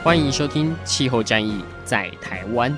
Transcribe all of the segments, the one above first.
欢迎收听《气候战役在台湾》。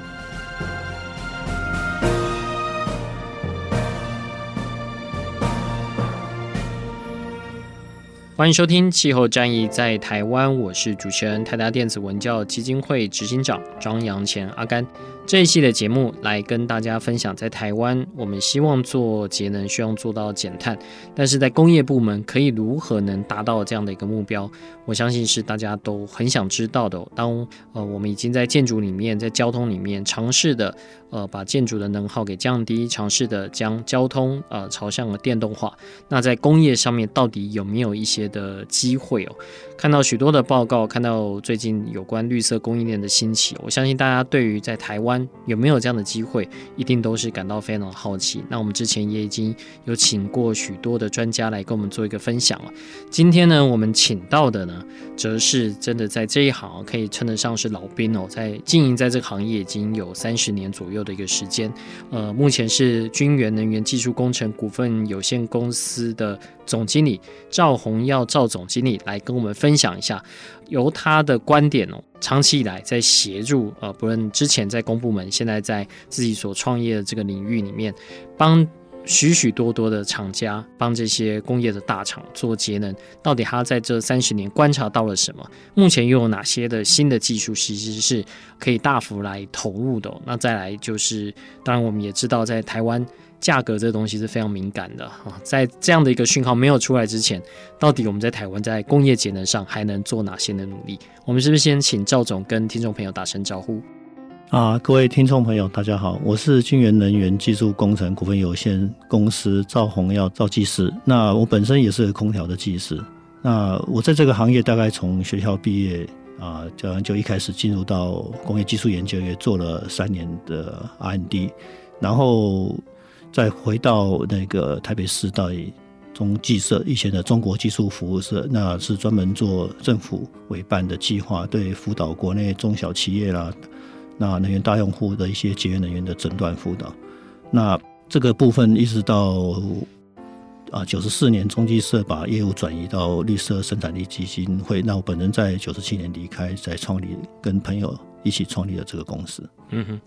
欢迎收听《气候战役在台湾》，我是主持人泰达电子文教基金会执行长张扬前阿甘。这一期的节目来跟大家分享，在台湾，我们希望做节能，希望做到减碳，但是在工业部门可以如何能达到这样的一个目标？我相信是大家都很想知道的。当呃我们已经在建筑里面，在交通里面尝试的呃把建筑的能耗给降低，尝试的将交通呃朝向了电动化，那在工业上面到底有没有一些的机会哦？看到许多的报告，看到最近有关绿色供应链的兴起，我相信大家对于在台湾有没有这样的机会，一定都是感到非常的好奇。那我们之前也已经有请过许多的专家来跟我们做一个分享了。今天呢，我们请到的呢，则是真的在这一行可以称得上是老兵哦，在经营在这个行业已经有三十年左右的一个时间。呃，目前是军源能源技术工程股份有限公司的总经理赵宏耀赵总经理来跟我们分享一下，由他的观点哦，长期以来在协助呃，不论之前在公部门，现在在自己所创业的这个领域里面，帮许许多多的厂家，帮这些工业的大厂做节能，到底他在这三十年观察到了什么？目前又有哪些的新的技术，其实是可以大幅来投入的？那再来就是，当然我们也知道，在台湾。价格这东西是非常敏感的啊，在这样的一个讯号没有出来之前，到底我们在台湾在工业节能上还能做哪些的努力？我们是不是先请赵总跟听众朋友打声招呼？啊，各位听众朋友，大家好，我是金源能源技术工程股份有限公司赵宏耀赵技师。那我本身也是空调的技师。那我在这个行业大概从学校毕业啊，就就一开始进入到工业技术研究院做了三年的 R&D，然后。再回到那个台北市大中技社以前的中国技术服务社，那是专门做政府委办的计划，对辅导国内中小企业啦，那能源大用户的一些节约能源的诊断辅导。那这个部分一直到啊九十四年中技社把业务转移到绿色生产力基金会，那我本人在九十七年离开，在创立跟朋友一起创立了这个公司。嗯哼。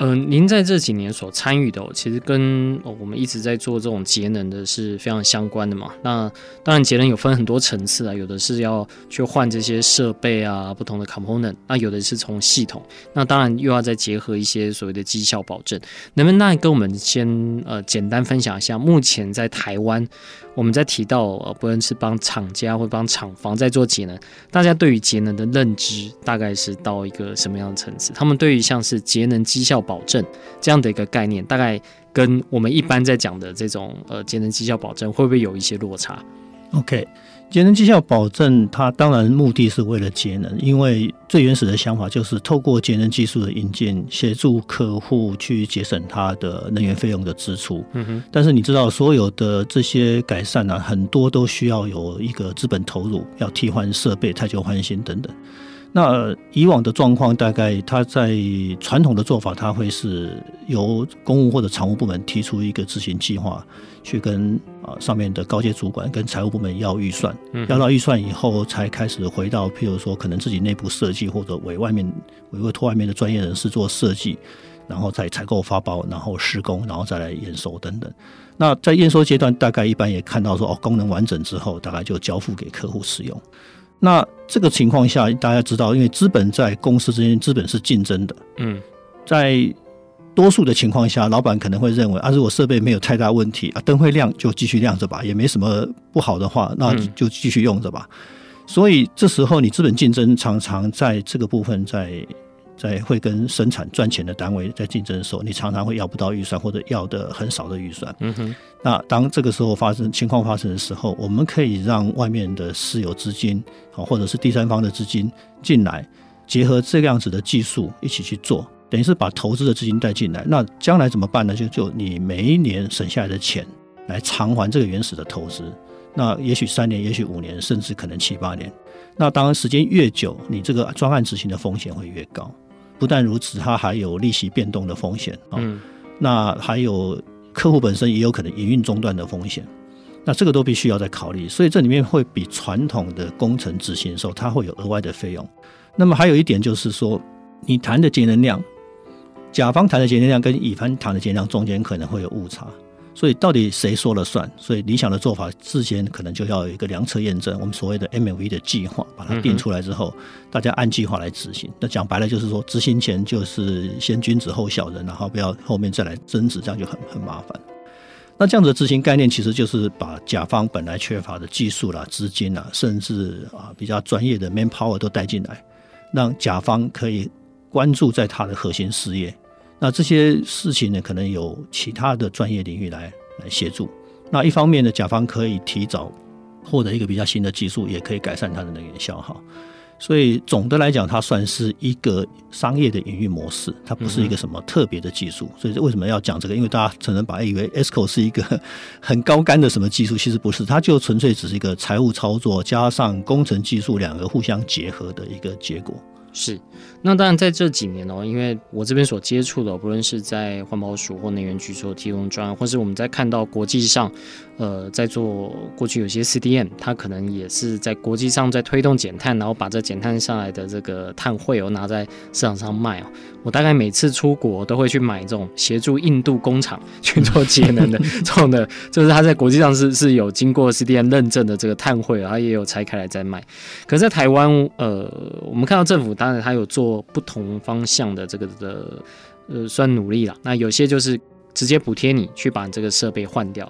嗯、呃，您在这几年所参与的、其实跟、哦、我们一直在做这种节能的是非常相关的嘛。那当然，节能有分很多层次啊，有的是要去换这些设备啊，不同的 component，那有的是从系统，那当然又要再结合一些所谓的绩效保证。能不能那跟我们先呃简单分享一下，目前在台湾，我们在提到呃，不论是帮厂家或帮厂房在做节能，大家对于节能的认知大概是到一个什么样的层次？他们对于像是节能绩效保证这样的一个概念，大概跟我们一般在讲的这种呃节能绩效保证会不会有一些落差？OK，节能绩效保证它当然目的是为了节能，因为最原始的想法就是透过节能技术的引进，协助客户去节省它的能源费用的支出。嗯哼。但是你知道，所有的这些改善呢、啊，很多都需要有一个资本投入，要替换设备、汰旧换新等等。那以往的状况，大概他在传统的做法，他会是由公务或者常务部门提出一个执行计划，去跟啊上面的高阶主管跟财务部门要预算，要到预算以后，才开始回到譬如说可能自己内部设计，或者委外面委委托外面的专业人士做设计，然后再采购发包，然后施工，然后再来验收等等。那在验收阶段，大概一般也看到说哦，功能完整之后，大概就交付给客户使用。那这个情况下，大家知道，因为资本在公司之间，资本是竞争的。嗯，在多数的情况下，老板可能会认为，啊，如果设备没有太大问题，啊，灯会亮就继续亮着吧，也没什么不好的话，那就继续用着吧。所以这时候，你资本竞争常常在这个部分在在会跟生产赚钱的单位在竞争的时候，你常常会要不到预算，或者要的很少的预算。嗯哼。那当这个时候发生情况发生的时候，我们可以让外面的私有资金啊，或者是第三方的资金进来，结合这个样子的技术一起去做，等于是把投资的资金带进来。那将来怎么办呢？就就你每一年省下来的钱来偿还这个原始的投资。那也许三年，也许五年，甚至可能七八年。那当然时间越久，你这个专案执行的风险会越高。不但如此，它还有利息变动的风险啊。嗯。那还有客户本身也有可能营运中断的风险。那这个都必须要再考虑。所以这里面会比传统的工程执行的时候，它会有额外的费用。那么还有一点就是说，你谈的节能量，甲方谈的节能量跟乙方谈的节能量中间可能会有误差。所以到底谁说了算？所以理想的做法，之前可能就要有一个量测验证，我们所谓的 MMV 的计划，把它定出来之后，大家按计划来执行。那讲白了就是说，执行前就是先君子后小人，然后不要后面再来争执，这样就很很麻烦。那这样子的执行概念，其实就是把甲方本来缺乏的技术啦、资金啦，甚至啊比较专业的 manpower 都带进来，让甲方可以关注在他的核心事业。那这些事情呢，可能有其他的专业领域来来协助。那一方面呢，甲方可以提早获得一个比较新的技术，也可以改善它的能源消耗。所以总的来讲，它算是一个商业的营运模式，它不是一个什么特别的技术。所以为什么要讲这个？因为大家可能把它以为 ESCO 是一个 很高干的什么技术，其实不是，它就纯粹只是一个财务操作加上工程技术两个互相结合的一个结果。是，那当然在这几年哦，因为我这边所接触的，不论是在环保署或能源局所提供专案，或是我们在看到国际上，呃，在做过去有些 CDM，它可能也是在国际上在推动减碳，然后把这减碳下来的这个碳汇哦拿在市场上卖哦。我大概每次出国都会去买这种协助印度工厂 去做节能的 这种的，就是它在国际上是是有经过 CDN 认证的这个碳汇，然后也有拆开来再卖。可是在台湾，呃，我们看到政府当然它有做不同方向的这个的呃算努力了。那有些就是直接补贴你去把你这个设备换掉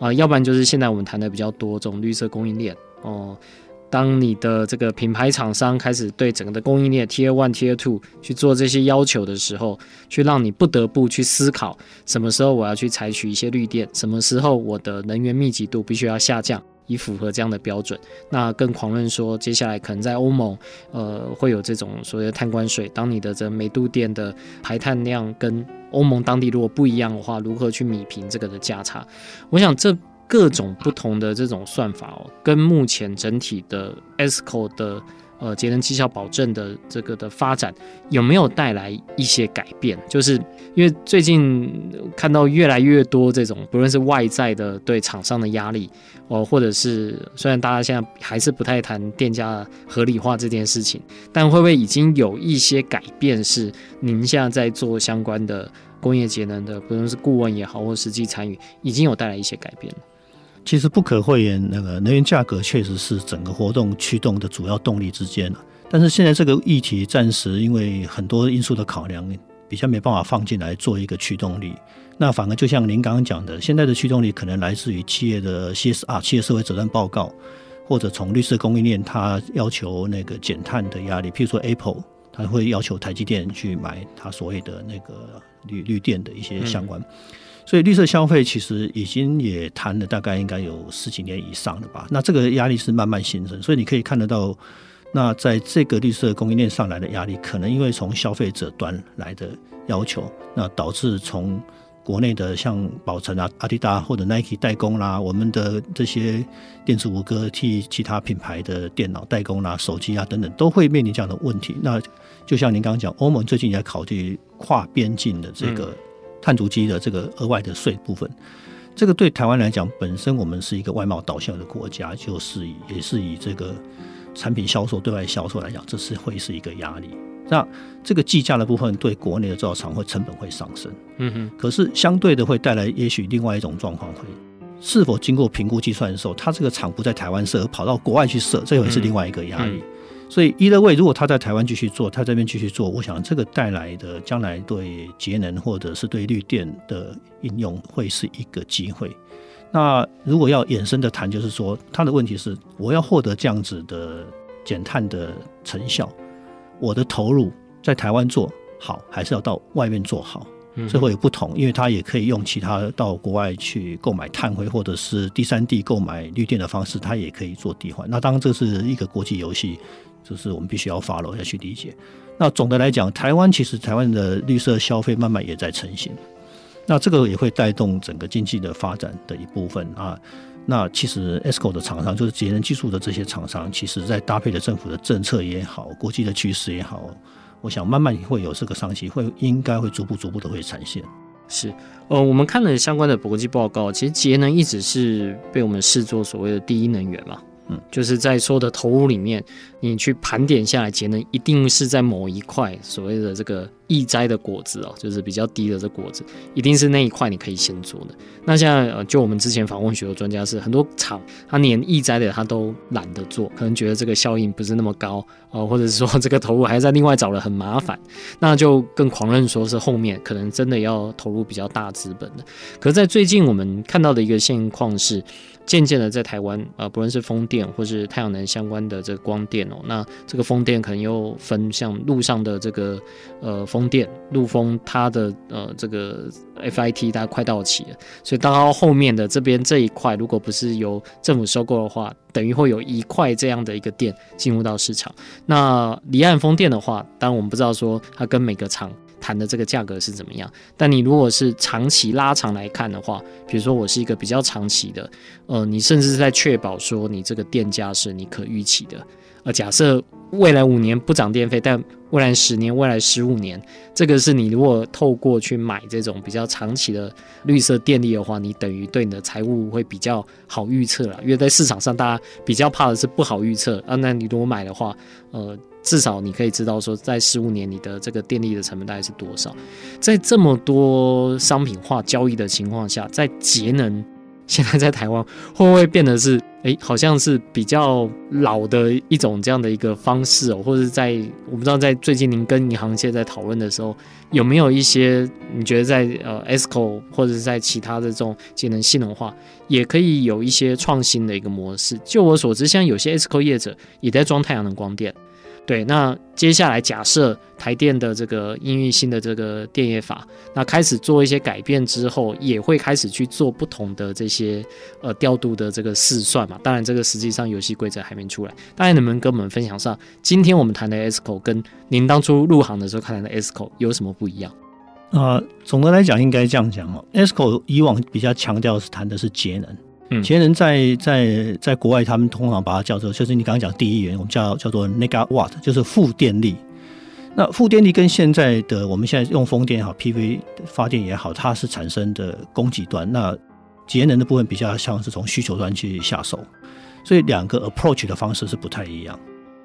啊，呃，要不然就是现在我们谈的比较多这种绿色供应链哦。当你的这个品牌厂商开始对整个的供应链 Tier One、Tier Two 去做这些要求的时候，去让你不得不去思考，什么时候我要去采取一些绿电，什么时候我的能源密集度必须要下降，以符合这样的标准。那更狂论说，接下来可能在欧盟，呃，会有这种所谓的碳关税。当你的这每度电的排碳量跟欧盟当地如果不一样的话，如何去米平这个的价差？我想这。各种不同的这种算法哦，跟目前整体的 ESCO 的呃节能绩效保证的这个的发展有没有带来一些改变？就是因为最近看到越来越多这种不论是外在的对厂商的压力哦，或者是虽然大家现在还是不太谈电价合理化这件事情，但会不会已经有一些改变？是您现在在做相关的工业节能的，不论是顾问也好，或实际参与，已经有带来一些改变了。其实不可讳言，那个能源价格确实是整个活动驱动的主要动力之间。但是现在这个议题暂时因为很多因素的考量，比较没办法放进来做一个驱动力。那反而就像您刚刚讲的，现在的驱动力可能来自于企业的 CSR 企业社会责任报告，或者从绿色供应链它要求那个减碳的压力，譬如说 Apple，它会要求台积电去买它所谓的那个绿绿电的一些相关。所以绿色消费其实已经也谈了大概应该有十几年以上了吧？那这个压力是慢慢形成，所以你可以看得到，那在这个绿色供应链上来的压力，可能因为从消费者端来的要求，那导致从国内的像宝成啊、阿迪达或者 Nike 代工啦，我们的这些电子五哥替其他品牌的电脑代工啦、手机啊等等，都会面临这样的问题。那就像您刚刚讲，欧盟最近也在考虑跨边境的这个、碳足迹的这个额外的税部分，这个对台湾来讲，本身我们是一个外贸导向的国家，就是以也是以这个产品销售对外销售来讲，这是会是一个压力。那这个计价的部分对国内的制造厂会成本会上升，嗯哼。可是相对的会带来也许另外一种状况，会是否经过评估计算的时候，它这个厂不在台湾设，跑到国外去设，这也是另外一个压力。嗯所以，either way，如果他在台湾继续做，他这边继续做，我想这个带来的将来对节能或者是对绿电的应用会是一个机会。那如果要衍生的谈，就是说他的问题是，我要获得这样子的减碳的成效，我的投入在台湾做好，还是要到外面做好？这会有不同，因为它也可以用其他到国外去购买碳汇，或者是第三地购买绿电的方式，它也可以做替换。那当然这是一个国际游戏，就是我们必须要 follow 要去理解。那总的来讲，台湾其实台湾的绿色消费慢慢也在成型，那这个也会带动整个经济的发展的一部分啊。那其实 ESCO 的厂商，就是节能技术的这些厂商，其实在搭配的政府的政策也好，国际的趋势也好。我想慢慢会有这个商机，会应该会逐步逐步的会产现。是，呃，我们看了相关的国际报告，其实节能一直是被我们视作所谓的第一能源嘛。就是在所有的投入里面，你去盘点下来，节能一定是在某一块所谓的这个易摘的果子哦，就是比较低的这果子，一定是那一块你可以先做的。那现在呃，就我们之前访问许多专家是，很多厂他连易摘的他都懒得做，可能觉得这个效应不是那么高哦，或者是说这个投入还在另外找了很麻烦，那就更狂认说是后面可能真的要投入比较大资本的。可是在最近我们看到的一个现况是。渐渐的，在台湾，呃，不论是风电或是太阳能相关的这个光电哦，那这个风电可能又分像陆上的这个呃风风电，陆风它的呃这个 FIT 大概快到期了，所以到后面的这边这一块，如果不是由政府收购的话，等于会有一块这样的一个电进入到市场。那离岸风电的话，当然我们不知道说它跟每个厂。谈的这个价格是怎么样？但你如果是长期拉长来看的话，比如说我是一个比较长期的，呃，你甚至是在确保说你这个电价是你可预期的。呃，假设未来五年不涨电费，但未来十年、未来十五年，这个是你如果透过去买这种比较长期的绿色电力的话，你等于对你的财务会比较好预测了。因为在市场上，大家比较怕的是不好预测啊。那你如果买的话，呃。至少你可以知道说，在十五年你的这个电力的成本大概是多少。在这么多商品化交易的情况下，在节能现在在台湾 会不会变得是哎，好像是比较老的一种这样的一个方式哦？或者在我不知道在最近您跟银行界在讨论的时候，有没有一些你觉得在呃 ESCO 或者是在其他的这种节能性能化也可以有一些创新的一个模式？就我所知，像有些 ESCO 业者也在装太阳能光电。对，那接下来假设台电的这个因应新的这个电业法，那开始做一些改变之后，也会开始去做不同的这些呃调度的这个试算嘛。当然，这个实际上游戏规则还没出来。大家能不能跟我们分享上，今天我们谈的 ESCO 跟您当初入行的时候看的 ESCO 有什么不一样？啊、呃，总的来讲应该这样讲哦，ESCO 以往比较强调是谈的是节能。节能在在在国外，他们通常把它叫做，就是你刚刚讲第一元，我们叫叫做 negawatt，就是负电力。那负电力跟现在的我们现在用风电也好，PV 发电也好，它是产生的供给端。那节能的部分比较像是从需求端去下手，所以两个 approach 的方式是不太一样。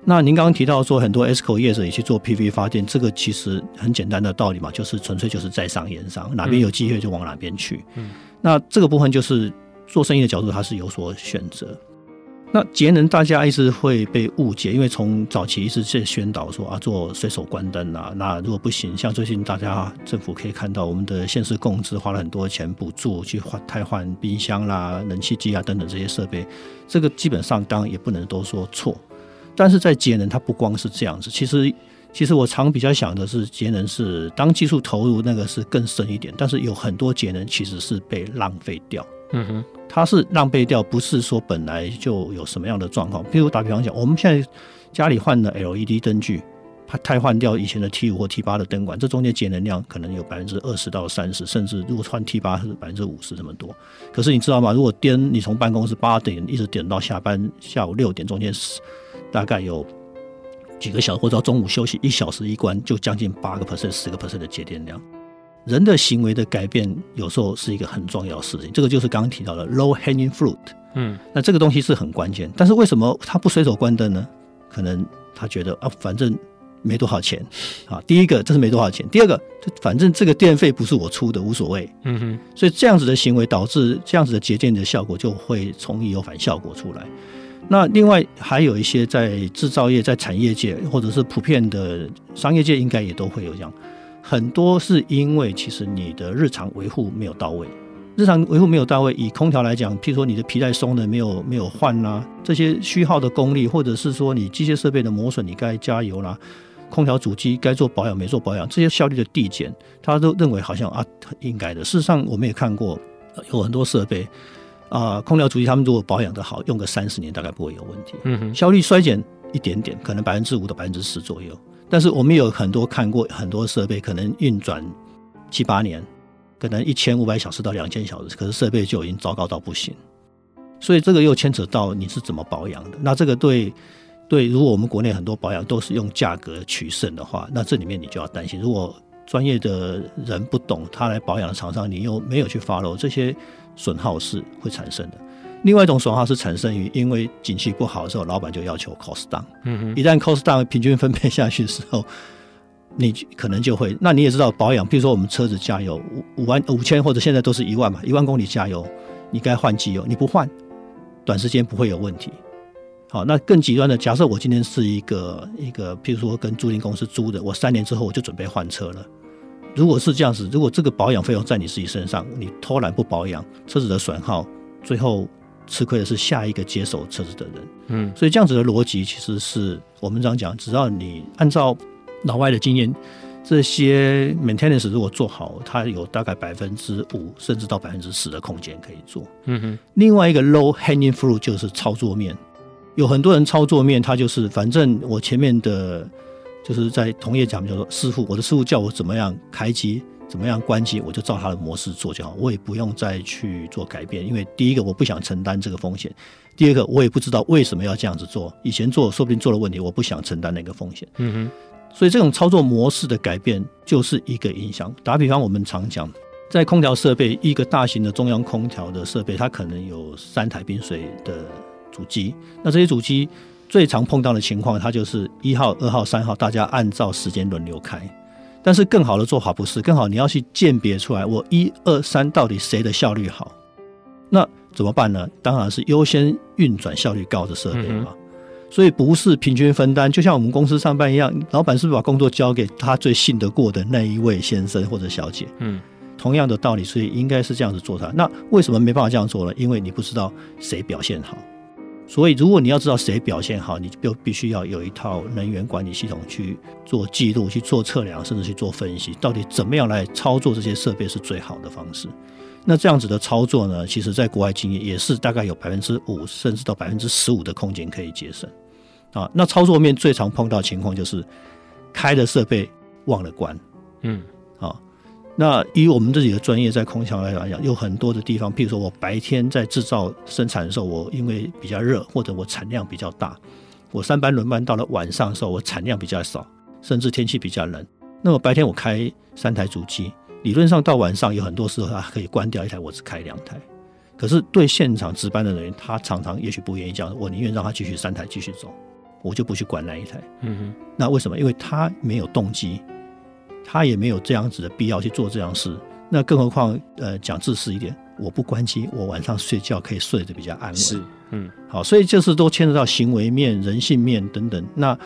那您刚刚提到说很多 ESCO 业者也去做 PV 发电，这个其实很简单的道理嘛，就是纯粹就是在商言商，哪边有机会就往哪边去。嗯，那这个部分就是。做生意的角度，它是有所选择。那节能大家一直会被误解，因为从早期一直在宣导说啊，做随手关灯啊。那如果不行，像最近大家政府可以看到，我们的县市共资花了很多钱补助去换汰换冰箱啦、冷气机啊等等这些设备。这个基本上当然也不能都说错。但是在节能，它不光是这样子。其实，其实我常比较想的是，节能是当技术投入那个是更深一点，但是有很多节能其实是被浪费掉。嗯哼。它是浪费掉，不是说本来就有什么样的状况。比如打比方讲，我们现在家里换了 LED 灯具，它汰换掉以前的 T 五或 T 八的灯管，这中间节能量可能有百分之二十到三十，甚至如果换 T 八是百分之五十这么多。可是你知道吗？如果点你从办公室八点一直点到下班下午六点，中间是大概有几个小时，或者到中午休息一小时一关，就将近八个 percent、十个 percent 的节电量。人的行为的改变，有时候是一个很重要的事情。这个就是刚刚提到的 low hanging fruit。嗯，那这个东西是很关键。但是为什么他不随手关灯呢？可能他觉得啊，反正没多少钱啊。第一个，这是没多少钱；第二个，反正这个电费不是我出的，无所谓。嗯哼。所以这样子的行为导致这样子的节电的效果就会从易有反效果出来。那另外还有一些在制造业、在产业界或者是普遍的商业界，应该也都会有这样。很多是因为其实你的日常维护没有到位，日常维护没有到位。以空调来讲，譬如说你的皮带松了没有没有换啦，这些虚耗的功率，或者是说你机械设备的磨损，你该加油啦。空调主机该做保养没做保养，这些效率的递减，他都认为好像啊应该的。事实上，我们也看过有很多设备啊，空调主机他们如果保养的好，用个三十年大概不会有问题。嗯哼，效率衰减一点点，可能百分之五到百分之十左右。但是我们有很多看过很多设备，可能运转七八年，可能一千五百小时到两千小时，可是设备就已经糟糕到不行。所以这个又牵扯到你是怎么保养的。那这个对对，如果我们国内很多保养都是用价格取胜的话，那这里面你就要担心，如果专业的人不懂他来保养的厂商，你又没有去 follow，这些损耗是会产生的。另外一种损耗是产生于，因为景气不好的时候，老板就要求 cost down。嗯哼。一旦 cost down 平均分配下去的时候，你可能就会。那你也知道保养，比如说我们车子加油五五万五千或者现在都是一万嘛，一万公里加油，你该换机油，你不换，短时间不会有问题。好，那更极端的，假设我今天是一个一个，譬如说跟租赁公司租的，我三年之后我就准备换车了。如果是这样子，如果这个保养费用在你自己身上，你偷懒不保养，车子的损耗最后。吃亏的是下一个接手车子的人，嗯，所以这样子的逻辑其实是我们这样讲，只要你按照老外的经验，这些 maintenance 如果做好，它有大概百分之五甚至到百分之十的空间可以做。嗯哼。另外一个 low hanging fruit 就是操作面，有很多人操作面，他就是反正我前面的，就是在同业讲叫做师傅，我的师傅叫我怎么样开机。怎么样关机，我就照他的模式做就好，我也不用再去做改变，因为第一个我不想承担这个风险，第二个我也不知道为什么要这样子做，以前做说不定做了问题，我不想承担那个风险。嗯哼，所以这种操作模式的改变就是一个影响。打比方，我们常讲，在空调设备，一个大型的中央空调的设备，它可能有三台冰水的主机，那这些主机最常碰到的情况，它就是一号、二号、三号，大家按照时间轮流开。但是更好的做法不是更好，你要去鉴别出来，我一二三到底谁的效率好？那怎么办呢？当然是优先运转效率高的设备嘛。所以不是平均分担，就像我们公司上班一样，老板是不是把工作交给他最信得过的那一位先生或者小姐？嗯，同样的道理，所以应该是这样子做它。那为什么没办法这样做呢？因为你不知道谁表现好。所以，如果你要知道谁表现好，你就必须要有一套能源管理系统去做记录、去做测量，甚至去做分析，到底怎么样来操作这些设备是最好的方式。那这样子的操作呢，其实在国外经验也是大概有百分之五，甚至到百分之十五的空间可以节省。啊，那操作面最常碰到情况就是开的设备忘了关。嗯，那以我们自己的专业，在空调来讲，有很多的地方，譬如说我白天在制造生产的时候，我因为比较热，或者我产量比较大，我三班轮班到了晚上的时候，我产量比较少，甚至天气比较冷，那么白天我开三台主机，理论上到晚上有很多时候它可以关掉一台，我只开两台。可是对现场值班的人，他常常也许不愿意这样，我宁愿让他继续三台继续走，我就不去管那一台。嗯哼，那为什么？因为他没有动机。他也没有这样子的必要去做这样事，那更何况，呃，讲自私一点，我不关机，我晚上睡觉可以睡得比较安稳。是，嗯，好，所以这是都牵扯到行为面、人性面等等。那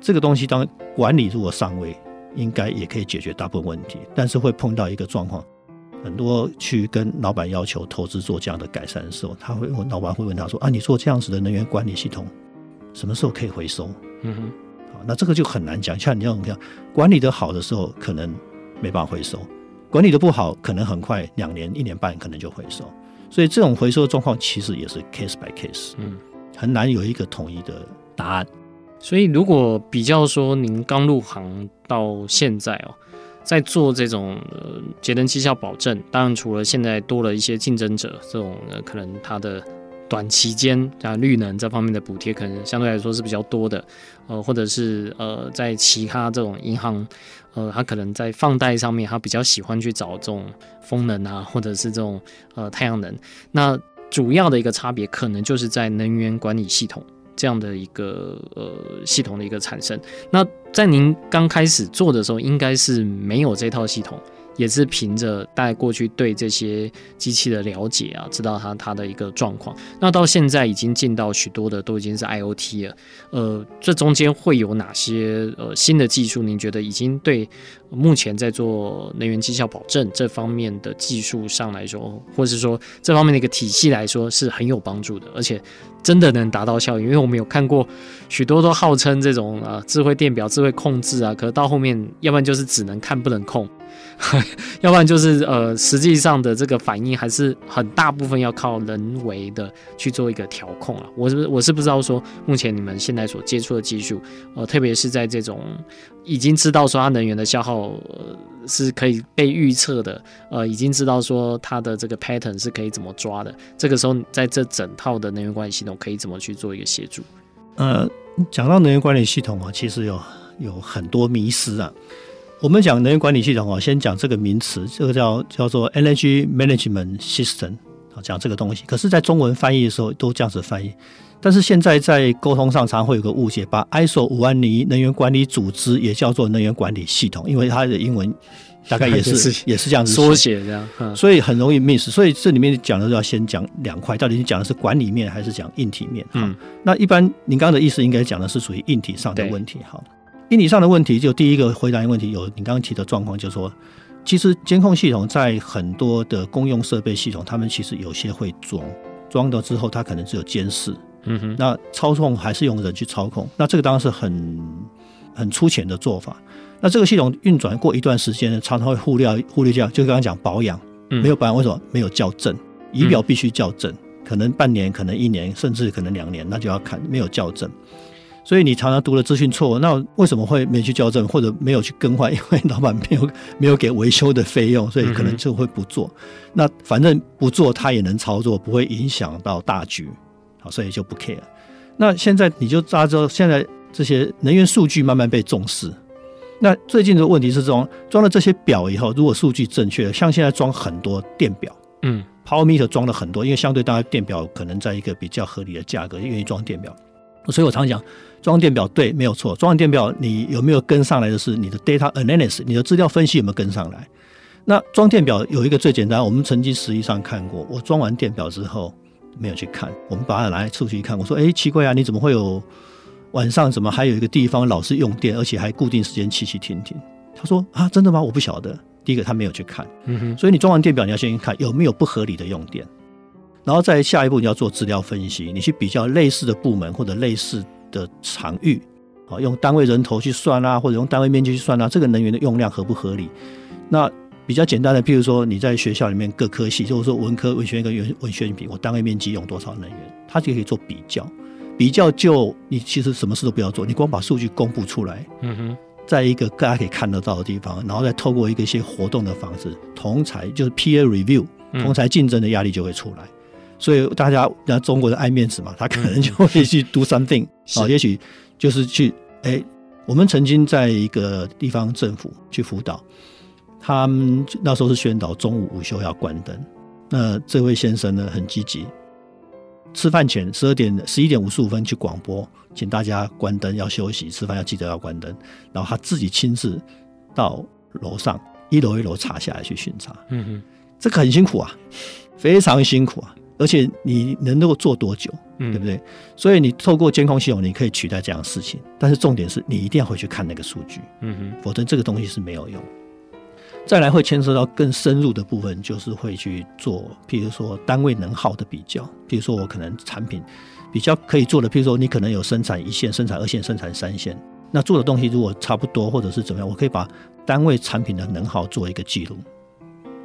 这个东西，当管理如果上位，应该也可以解决大部分问题。但是会碰到一个状况，很多去跟老板要求投资做这样的改善的时候，他会问老板会问他说：“啊，你做这样子的能源管理系统，什么时候可以回收？”嗯哼。那这个就很难讲，像你这样讲，管理的好的时候，可能没办法回收；管理的不好，可能很快两年、一年半可能就回收。所以这种回收的状况其实也是 case by case，嗯，很难有一个统一的答案。所以如果比较说，您刚入行到现在哦，在做这种呃节能绩效保证，当然除了现在多了一些竞争者，这种呃可能它的。短期间啊，绿能这方面的补贴可能相对来说是比较多的，呃，或者是呃，在其他这种银行，呃，它可能在放贷上面，它比较喜欢去找这种风能啊，或者是这种呃太阳能。那主要的一个差别，可能就是在能源管理系统这样的一个呃系统的一个产生。那在您刚开始做的时候，应该是没有这套系统。也是凭着大概过去对这些机器的了解啊，知道它它的一个状况。那到现在已经进到许多的都已经是 IoT 了，呃，这中间会有哪些呃新的技术？您觉得已经对目前在做能源绩效保证这方面的技术上来说，或者是说这方面的一个体系来说是很有帮助的，而且真的能达到效益？因为我们有看过许多都号称这种啊智慧电表、智慧控制啊，可是到后面要不然就是只能看不能控。要不然就是呃，实际上的这个反应还是很大部分要靠人为的去做一个调控啊。我是我是不知道说，目前你们现在所接触的技术，呃，特别是在这种已经知道说它能源的消耗，呃，是可以被预测的，呃，已经知道说它的这个 pattern 是可以怎么抓的。这个时候，在这整套的能源管理系统可以怎么去做一个协助？呃，讲到能源管理系统啊，其实有有很多迷思啊。我们讲能源管理系统啊，先讲这个名词，这个叫叫做 Energy Management System 啊，讲这个东西。可是，在中文翻译的时候都这样子翻译。但是现在在沟通上常会有个误解，把 ISO 五万零能源管理组织也叫做能源管理系统，因为它的英文大概也是 也是这样子缩写这样，所以很容易 miss。所以这里面讲的要先讲两块，到底你讲的是管理面还是讲硬体面？嗯，那一般您刚刚的意思应该讲的是属于硬体上的问题，好。硬体上的问题，就第一个回答的问题有你刚刚提的状况，就是说，其实监控系统在很多的公用设备系统，他们其实有些会装，装了之后它可能只有监视，嗯哼，那操控还是用人去操控，那这个当然是很很粗浅的做法。那这个系统运转过一段时间呢，常常会忽略忽略掉，就刚刚讲保养，没有保养为什么没有校正？仪表必须校正，可能半年，可能一年，甚至可能两年，那就要看没有校正。所以你常常读了资讯错误，那为什么会没去校正或者没有去更换？因为老板没有没有给维修的费用，所以可能就会不做。那反正不做他也能操作，不会影响到大局，好，所以就不 care。那现在你就大家知道，现在这些能源数据慢慢被重视。那最近的问题是装装了这些表以后，如果数据正确，像现在装很多电表，嗯，Power Meter 装了很多，因为相对大家电表可能在一个比较合理的价格，愿意装电表。所以我常讲。装电表对，没有错。装完电表，你有没有跟上来的是你的 data analysis，你的资料分析有没有跟上来？那装电表有一个最简单，我们曾经实际上看过。我装完电表之后没有去看，我们把它拿来出去一看，我说：“哎，奇怪啊，你怎么会有晚上怎么还有一个地方老是用电，而且还固定时间起起停停？”他说：“啊，真的吗？我不晓得。”第一个他没有去看，所以你装完电表，你要先去看有没有不合理的用电，然后再下一步你要做资料分析，你去比较类似的部门或者类似。的场域，啊，用单位人头去算啊，或者用单位面积去算啊，这个能源的用量合不合理？那比较简单的，譬如说你在学校里面各科系，就是说文科、文学跟文文学比，我单位面积用多少能源，它就可以做比较。比较就你其实什么事都不要做，你光把数据公布出来，嗯哼，在一个大家可以看得到的地方，然后再透过一个一些活动的方式，同才就是 peer review，同才竞争的压力就会出来。所以大家，那中国人爱面子嘛，他可能就会去 do something 啊，也许就是去哎、欸，我们曾经在一个地方政府去辅导，他们那时候是宣导中午午休要关灯。那这位先生呢，很积极，吃饭前十二点十一点五十五分去广播，请大家关灯要休息，吃饭要记得要关灯。然后他自己亲自到楼上一楼一楼查下来去巡查。嗯哼，这个很辛苦啊，非常辛苦啊。而且你能够做多久，对不对？所以你透过监控系统，你可以取代这样的事情。但是重点是你一定要回去看那个数据，嗯哼，否则这个东西是没有用。再来会牵涉到更深入的部分，就是会去做，譬如说单位能耗的比较。譬如说我可能产品比较可以做的，譬如说你可能有生产一线、生产二线、生产三线，那做的东西如果差不多或者是怎么样，我可以把单位产品的能耗做一个记录。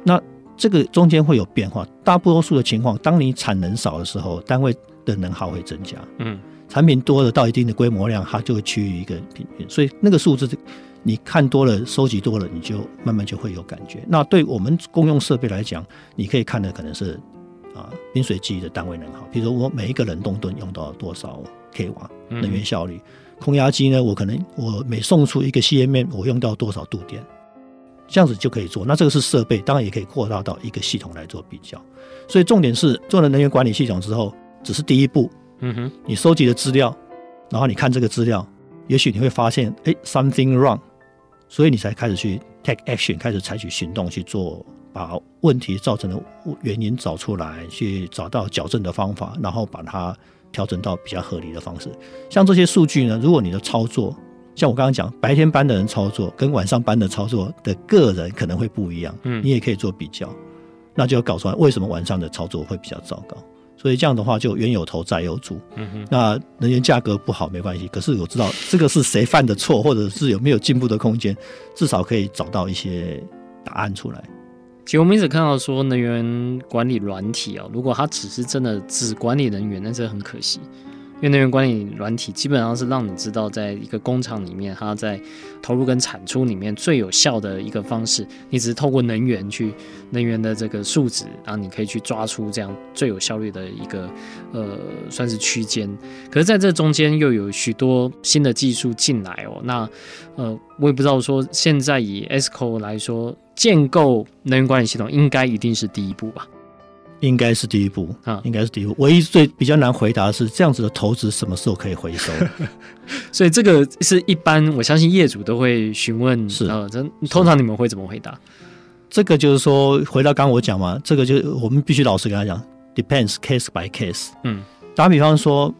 那这个中间会有变化，大多数的情况，当你产能少的时候，单位的能耗会增加。嗯，产品多了到一定的规模量，它就会趋于一个平均。所以那个数字，你看多了，收集多了，你就慢慢就会有感觉。那对我们公用设备来讲，你可以看的可能是啊，冰水机的单位能耗，比如说我每一个冷冻吨用到多少 k 瓦能源效率，空压机呢，我可能我每送出一个吸烟面，我用到多少度电。这样子就可以做，那这个是设备，当然也可以扩大到一个系统来做比较。所以重点是做了能源管理系统之后，只是第一步。嗯哼，你收集的资料，然后你看这个资料，也许你会发现，哎，something wrong，所以你才开始去 take action，开始采取行动去做，把问题造成的原因找出来，去找到矫正的方法，然后把它调整到比较合理的方式。像这些数据呢，如果你的操作，像我刚刚讲，白天班的人操作跟晚上班的操作的个人可能会不一样，嗯，你也可以做比较，那就要搞出来为什么晚上的操作会比较糟糕。所以这样的话，就冤有头债有主。嗯哼，那能源价格不好没关系，可是我知道这个是谁犯的错，或者是有没有进步的空间，至少可以找到一些答案出来。其实我们一直看到说能源管理软体啊，如果它只是真的只管理能源，那是很可惜。因为能源管理软体基本上是让你知道，在一个工厂里面，它在投入跟产出里面最有效的一个方式。你只是透过能源去能源的这个数值，然后你可以去抓出这样最有效率的一个呃，算是区间。可是在这中间又有许多新的技术进来哦。那呃，我也不知道说现在以 ESCO 来说，建构能源管理系统应该一定是第一步吧。应该是第一步啊，应该是第一步。唯一最比较难回答的是，这样子的投资什么时候可以回收？所以这个是一般，我相信业主都会询问。是啊，这通常你们会怎么回答？这个就是说，回到刚刚我讲嘛，这个就我们必须老实跟他讲，depends case by case。嗯，打比方说，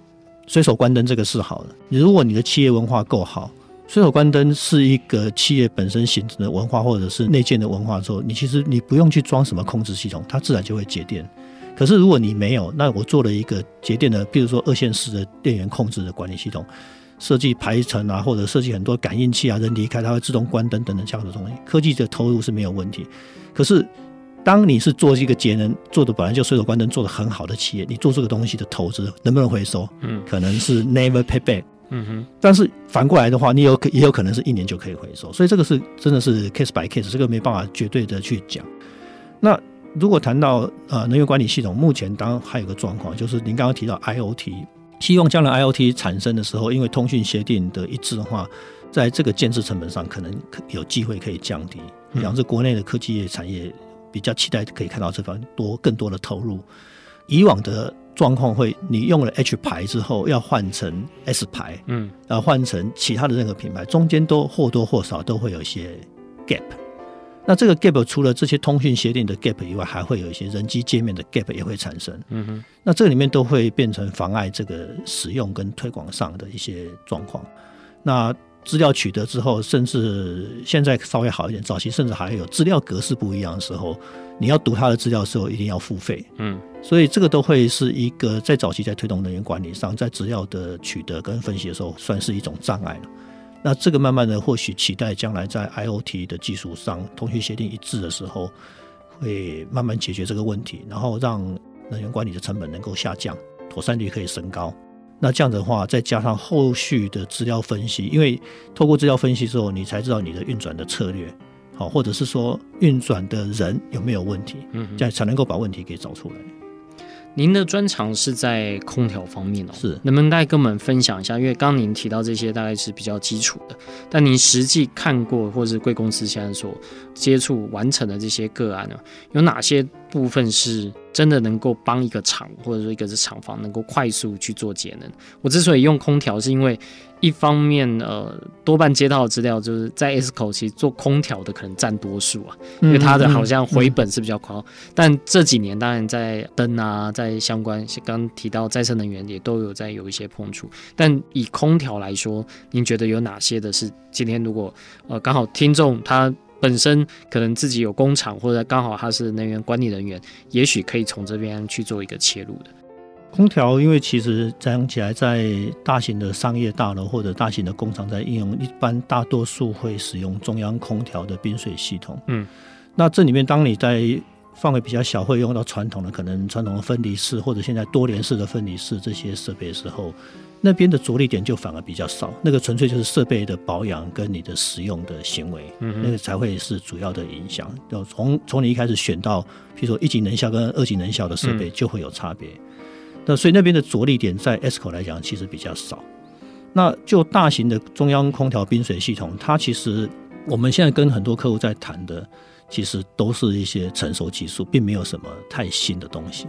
随手关灯这个是好的。如果你的企业文化够好。随手关灯是一个企业本身形成的文化，或者是内建的文化之后，你其实你不用去装什么控制系统，它自然就会节电。可是如果你没有，那我做了一个节电的，比如说二线式的电源控制的管理系统，设计排程啊，或者设计很多感应器啊，人离开它会自动关灯等等这样的东西，科技的投入是没有问题。可是当你是做一个节能做的本来就随手关灯做的很好的企业，你做这个东西的投资能不能回收？嗯，可能是 never pay back。嗯哼，但是反过来的话，你有可也有可能是一年就可以回收，所以这个是真的是 case by case，这个没办法绝对的去讲。那如果谈到呃能源管理系统，目前当然还有个状况，就是您刚刚提到 IoT，希望将来 IoT 产生的时候，因为通讯协定的一致的话，在这个建设成本上可能有机会可以降低，比方说国内的科技业产业比较期待可以看到这方多更多的投入，以往的。状况会，你用了 H 牌之后要换成 S 牌，嗯，要换成其他的任何品牌，中间都或多或少都会有一些 gap。那这个 gap 除了这些通讯协定的 gap 以外，还会有一些人机界面的 gap 也会产生。嗯哼，那这里面都会变成妨碍这个使用跟推广上的一些状况。那资料取得之后，甚至现在稍微好一点，早期甚至还有资料格式不一样的时候，你要读它的资料的时候，一定要付费。嗯，所以这个都会是一个在早期在推动能源管理上，在资料的取得跟分析的时候，算是一种障碍了。那这个慢慢的，或许期待将来在 IoT 的技术上，通讯协定一致的时候，会慢慢解决这个问题，然后让能源管理的成本能够下降，妥善率可以升高。那这样的话，再加上后续的资料分析，因为透过资料分析之后，你才知道你的运转的策略，好，或者是说运转的人有没有问题，嗯，这样才能够把问题给找出来。您的专长是在空调方面哦，是，能不能大概跟我们分享一下？因为刚刚您提到这些大概是比较基础的，但您实际看过或者是贵公司现在所接触完成的这些个案呢，有哪些部分是真的能够帮一个厂或者说一个是厂房能够快速去做节能？我之所以用空调，是因为。一方面，呃，多半接到的资料就是在 ESCO 其实做空调的可能占多数啊，因为它的好像回本是比较高。嗯嗯嗯、但这几年当然在灯啊，在相关刚提到再生能源也都有在有一些碰触。但以空调来说，您觉得有哪些的是今天如果呃刚好听众他本身可能自己有工厂，或者刚好他是能源管理人员，也许可以从这边去做一个切入的。空调，因为其实讲起来，在大型的商业大楼或者大型的工厂在应用，一般大多数会使用中央空调的冰水系统。嗯，那这里面，当你在范围比较小，会用到传统的可能传统的分离式或者现在多联式的分离式这些设备的时候，那边的着力点就反而比较少。那个纯粹就是设备的保养跟你的使用的行为，嗯，那个才会是主要的影响。要从从你一开始选到，比如说一级能效跟二级能效的设备，就会有差别。那所以那边的着力点在 ESCO 来讲其实比较少。那就大型的中央空调冰水系统，它其实我们现在跟很多客户在谈的，其实都是一些成熟技术，并没有什么太新的东西。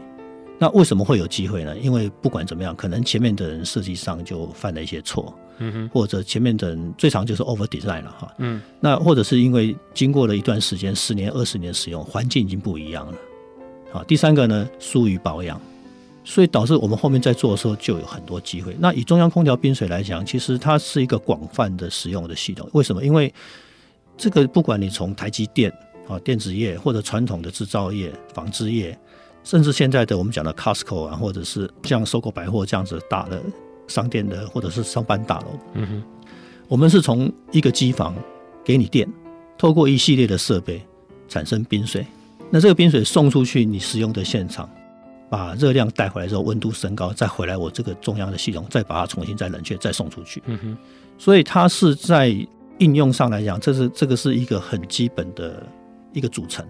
那为什么会有机会呢？因为不管怎么样，可能前面的人设计上就犯了一些错，嗯哼，或者前面的人最常就是 over design 了哈，嗯，那或者是因为经过了一段时间，十年、二十年使用，环境已经不一样了，好，第三个呢，疏于保养，所以导致我们后面在做的时候就有很多机会。那以中央空调冰水来讲，其实它是一个广泛的使用的系统，为什么？因为这个不管你从台积电啊电子业，或者传统的制造业、纺织业。甚至现在的我们讲的 Costco 啊，或者是像 SOGO 百货这样子大的商店的，或者是上班大楼，嗯哼，我们是从一个机房给你电，透过一系列的设备产生冰水，那这个冰水送出去你使用的现场，把热量带回来之后，温度升高，再回来我这个中央的系统，再把它重新再冷却，再送出去，嗯哼，所以它是在应用上来讲，这是这个是一个很基本的一个组成。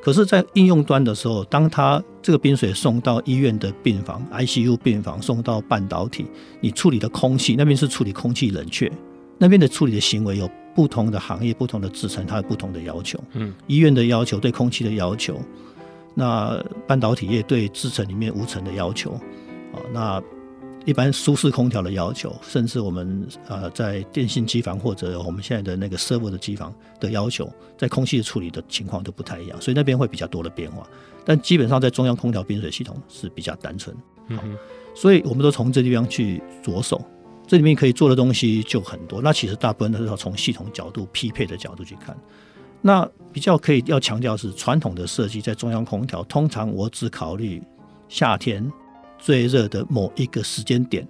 可是，在应用端的时候，当它这个冰水送到医院的病房、ICU 病房，送到半导体，你处理的空气那边是处理空气冷却，那边的处理的行为有不同的行业、不同的制程，它有不同的要求。嗯，医院的要求对空气的要求，那半导体业对制成里面无尘的要求，啊，那。一般舒适空调的要求，甚至我们呃在电信机房或者我们现在的那个 server 的机房的要求，在空气的处理的情况都不太一样，所以那边会比较多的变化。但基本上在中央空调冰水系统是比较单纯，嗯，所以我们都从这地方去着手，这里面可以做的东西就很多。那其实大部分都是要从系统角度匹配的角度去看。那比较可以要强调是传统的设计，在中央空调通常我只考虑夏天。最热的某一个时间点，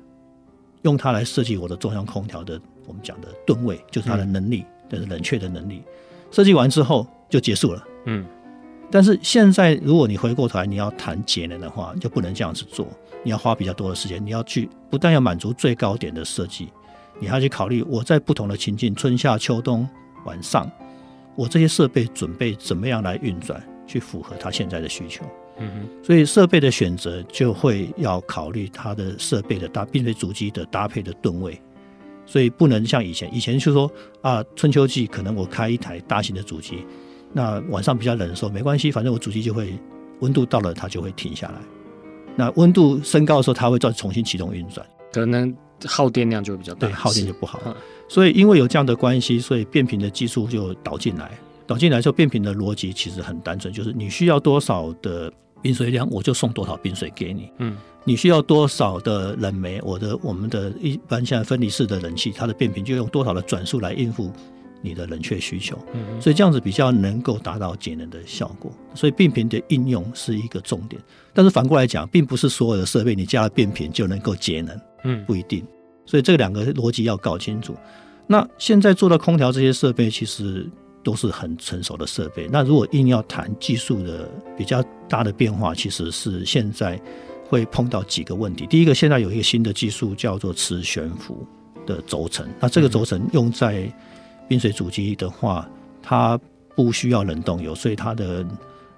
用它来设计我的中央空调的，我们讲的吨位，就是它的能力，就是冷却的能力。设计完之后就结束了。嗯。但是现在，如果你回过头来，你要谈节能的话，就不能这样子做。你要花比较多的时间，你要去不但要满足最高点的设计，你还要去考虑我在不同的情境，春夏秋冬晚上，我这些设备准备怎么样来运转，去符合它现在的需求。嗯哼，所以设备的选择就会要考虑它的设备的搭，并且主机的搭配的吨位，所以不能像以前，以前就说啊，春秋季可能我开一台大型的主机，那晚上比较冷的时候没关系，反正我主机就会温度到了它就会停下来，那温度升高的时候它会再重新启动运转，可能耗电量就会比较大，对，耗电就不好。所以因为有这样的关系，所以变频的技术就导进来，导进来之后变频的逻辑其实很单纯，就是你需要多少的。冰水量我就送多少冰水给你。嗯，你需要多少的冷媒？我的我们的一般现在分离式的冷气，它的变频就用多少的转速来应付你的冷却需求。嗯，所以这样子比较能够达到节能的效果。所以变频的应用是一个重点。但是反过来讲，并不是所有的设备你加了变频就能够节能。嗯，不一定。所以这两个逻辑要搞清楚。那现在做的空调这些设备，其实。都是很成熟的设备。那如果硬要谈技术的比较大的变化，其实是现在会碰到几个问题。第一个，现在有一个新的技术叫做磁悬浮的轴承。那这个轴承用在冰水主机的话，它不需要冷冻油，所以它的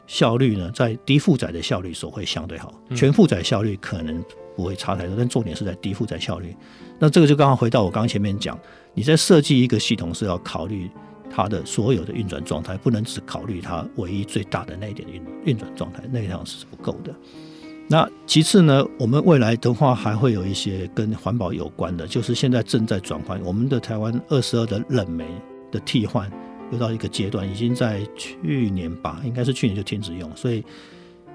效率呢，在低负载的效率所会相对好。全负载效率可能不会差太多，但重点是在低负载效率。那这个就刚好回到我刚刚前面讲，你在设计一个系统是要考虑。它的所有的运转状态不能只考虑它唯一最大的那一点运运转状态，那样是不够的。那其次呢，我们未来的话还会有一些跟环保有关的，就是现在正在转换我们的台湾二十二的冷媒的替换，又到一个阶段，已经在去年吧，应该是去年就停止用，所以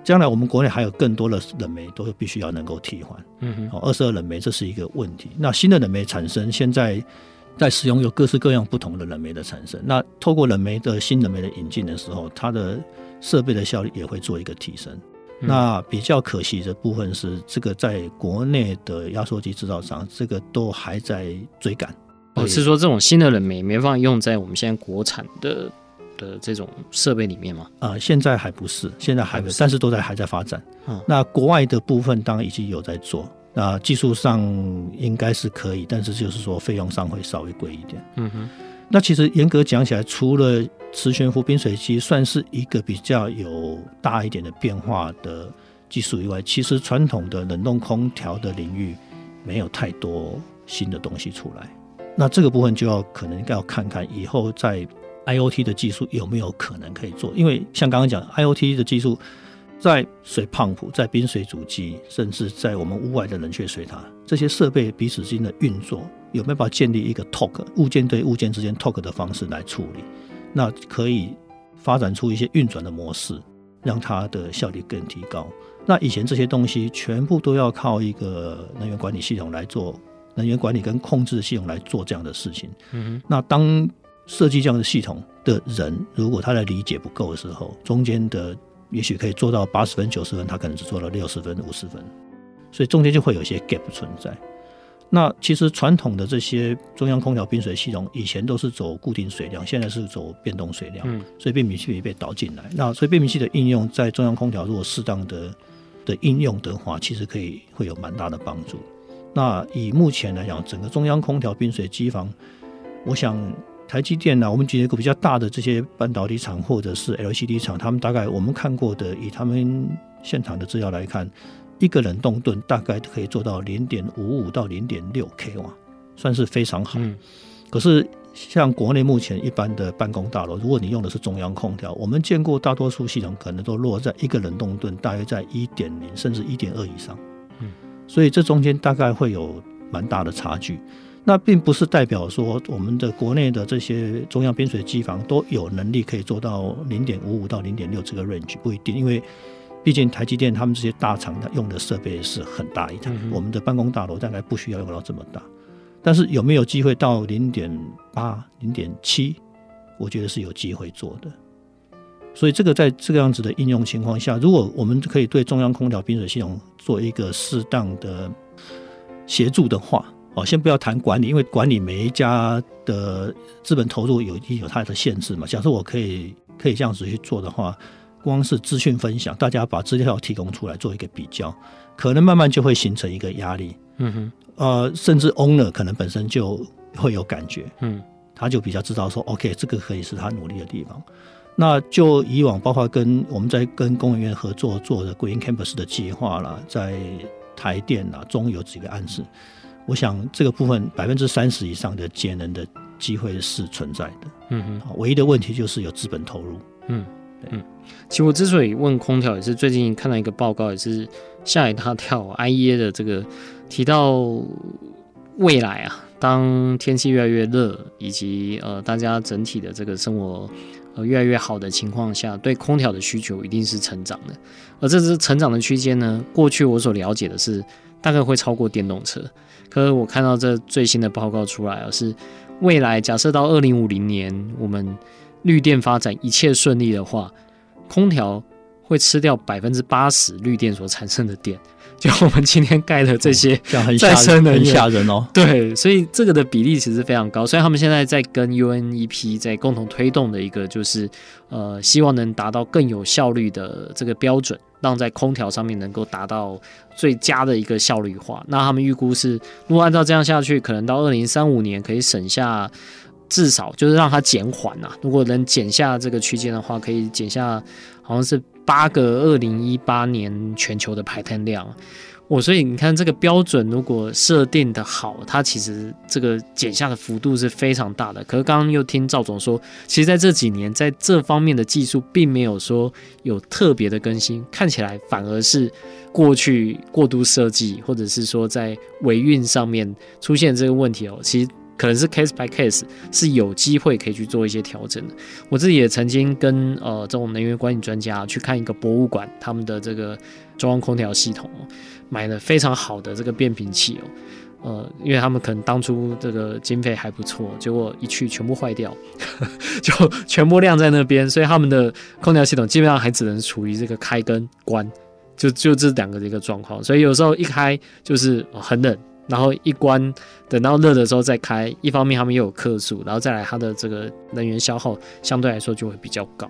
将来我们国内还有更多的冷媒都必须要能够替换。嗯哼，二十二冷媒这是一个问题。那新的冷媒产生现在。在使用有各式各样不同的冷媒的产生，那透过冷媒的新冷媒的引进的时候，它的设备的效率也会做一个提升。嗯、那比较可惜的部分是，这个在国内的压缩机制造商，这个都还在追赶。我是说，这种新的冷媒没办法用在我们现在国产的的这种设备里面吗？啊、呃，现在还不是，现在还不是，但是都在还在发展。嗯，那国外的部分当然已经有在做。那技术上应该是可以，但是就是说费用上会稍微贵一点。嗯哼。那其实严格讲起来，除了磁悬浮冰水机算是一个比较有大一点的变化的技术以外，其实传统的冷冻空调的领域没有太多新的东西出来。那这个部分就要可能要看看以后在 IoT 的技术有没有可能可以做，因为像刚刚讲 IoT 的技术。在水泵浦、在冰水主机，甚至在我们屋外的冷却水塔，这些设备彼此之间的运作，有没有办法建立一个 talk 物件对物件之间 talk 的方式来处理？那可以发展出一些运转的模式，让它的效率更提高。那以前这些东西全部都要靠一个能源管理系统来做，能源管理跟控制系统来做这样的事情。嗯哼。那当设计这样的系统的人，如果他的理解不够的时候，中间的也许可以做到八十分、九十分，他可能只做了六十分、五十分，所以中间就会有一些 gap 存在。那其实传统的这些中央空调冰水系统，以前都是走固定水量，现在是走变动水量，所以变频器也被导进来。那所以变频器的应用在中央空调如果适当的的应用的话，其实可以会有蛮大的帮助。那以目前来讲，整个中央空调冰水机房，我想台积电呢、啊，我们举一个比较大的这些半导体厂或者是 LCD 厂，他们大概我们看过的，以他们现场的资料来看，一个冷冻吨大概可以做到零点五五到零点六 k 瓦，算是非常好。嗯、可是。像国内目前一般的办公大楼，如果你用的是中央空调，我们见过大多数系统可能都落在一个冷冻吨大约在一点零甚至一点二以上，嗯，所以这中间大概会有蛮大的差距。那并不是代表说我们的国内的这些中央冰水机房都有能力可以做到零点五五到零点六这个 range，不一定，因为毕竟台积电他们这些大厂它用的设备是很大一台，嗯、我们的办公大楼大概不需要用到这么大。但是有没有机会到零点八、零点七？我觉得是有机会做的。所以这个在这个样子的应用情况下，如果我们可以对中央空调冰水系统做一个适当的协助的话，哦，先不要谈管理，因为管理每一家的资本投入有有它的限制嘛。假设我可以可以这样子去做的话，光是资讯分享，大家把资料提供出来做一个比较，可能慢慢就会形成一个压力。嗯哼。呃，甚至 owner 可能本身就会有感觉，嗯，他就比较知道说，OK，这个可以是他努力的地方。那就以往包括跟我们在跟工研院合作做的 Green Campus 的计划啦，在台电啊中有几个案子，我想这个部分百分之三十以上的节能的机会是存在的。嗯哼，唯一的问题就是有资本投入。嗯，对嗯，其实我之所以问空调，也是最近看到一个报告，也是吓一大跳，IEA 的这个。提到未来啊，当天气越来越热，以及呃大家整体的这个生活呃越来越好的情况下，对空调的需求一定是成长的。而这是成长的区间呢，过去我所了解的是大概会超过电动车。可是我看到这最新的报告出来啊，是未来假设到二零五零年，我们绿电发展一切顺利的话，空调会吃掉百分之八十绿电所产生的电。就我们今天盖的这些再生能源，很吓人哦。对，所以这个的比例其实非常高。所以他们现在在跟 UNEP 在共同推动的一个，就是呃，希望能达到更有效率的这个标准，让在空调上面能够达到最佳的一个效率化。那他们预估是，如果按照这样下去，可能到二零三五年可以省下至少就是让它减缓啊。如果能减下这个区间的话，可以减下好像是。八个二零一八年全球的排碳量，我所以你看这个标准如果设定的好，它其实这个减下的幅度是非常大的。可是刚刚又听赵总说，其实在这几年在这方面的技术并没有说有特别的更新，看起来反而是过去过度设计，或者是说在维运上面出现这个问题哦，其实。可能是 case by case 是有机会可以去做一些调整的。我自己也曾经跟呃这种能源管理专家去看一个博物馆，他们的这个中央空调系统，买了非常好的这个变频器哦，呃，因为他们可能当初这个经费还不错，结果一去全部坏掉，就全部晾在那边，所以他们的空调系统基本上还只能处于这个开跟关，就就这两个的一个状况，所以有时候一开就是很冷。然后一关，等到热的时候再开。一方面他们又有客数，然后再来它的这个能源消耗相对来说就会比较高，